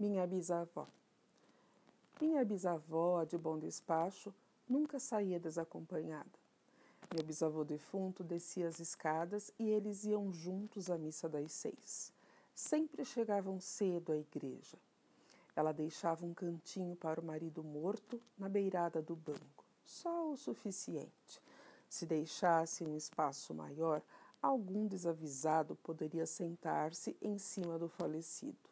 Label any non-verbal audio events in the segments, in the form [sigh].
Minha bisavó. Minha bisavó, de bom despacho, nunca saía desacompanhada. Meu bisavô defunto descia as escadas e eles iam juntos à missa das seis. Sempre chegavam cedo à igreja. Ela deixava um cantinho para o marido morto na beirada do banco, só o suficiente. Se deixasse um espaço maior, algum desavisado poderia sentar-se em cima do falecido.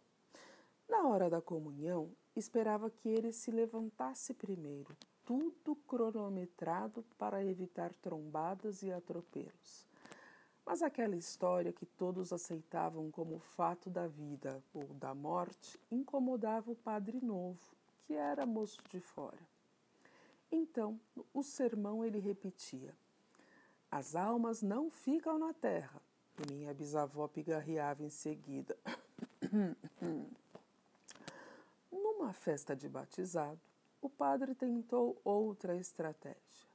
Na hora da comunhão, esperava que ele se levantasse primeiro, tudo cronometrado para evitar trombadas e atropelos. Mas aquela história que todos aceitavam como fato da vida ou da morte incomodava o padre novo, que era moço de fora. Então, o sermão ele repetia: As almas não ficam na terra. E minha bisavó pigarreava em seguida. [coughs] Numa festa de batizado, o padre tentou outra estratégia.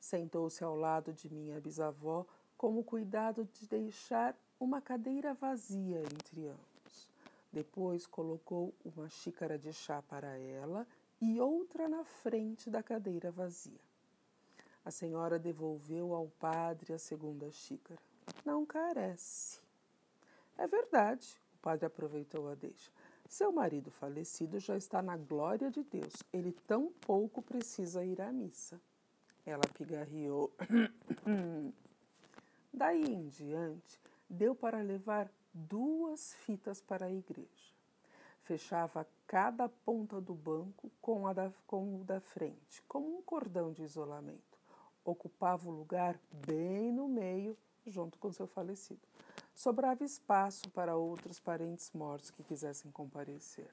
Sentou-se ao lado de minha bisavó com o cuidado de deixar uma cadeira vazia entre ambos. Depois colocou uma xícara de chá para ela e outra na frente da cadeira vazia. A senhora devolveu ao padre a segunda xícara. Não carece. É verdade, o padre aproveitou a deixa. Seu marido falecido já está na glória de Deus. Ele tão pouco precisa ir à missa. Ela pigarreou. [coughs] Daí em diante, deu para levar duas fitas para a igreja. Fechava cada ponta do banco com, a da, com o da frente, como um cordão de isolamento. Ocupava o lugar bem no meio, junto com seu falecido sobrava espaço para outros parentes mortos que quisessem comparecer.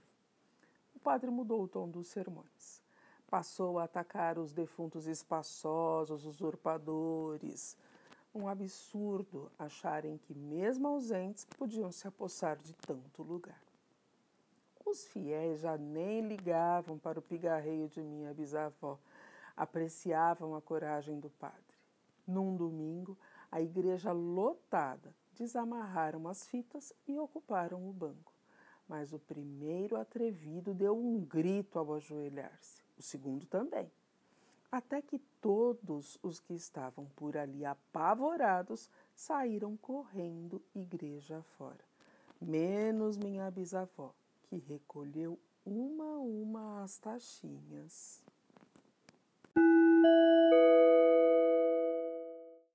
O padre mudou o tom dos sermões. Passou a atacar os defuntos espaçosos, usurpadores. Um absurdo acharem que, mesmo ausentes, podiam se apossar de tanto lugar. Os fiéis já nem ligavam para o pigarreio de minha bisavó, apreciavam a coragem do padre. Num domingo, a igreja lotada, desamarraram as fitas e ocuparam o banco. Mas o primeiro atrevido deu um grito ao ajoelhar-se, o segundo também. Até que todos os que estavam por ali apavorados saíram correndo igreja fora, menos minha bisavó, que recolheu uma a uma as taxinhas.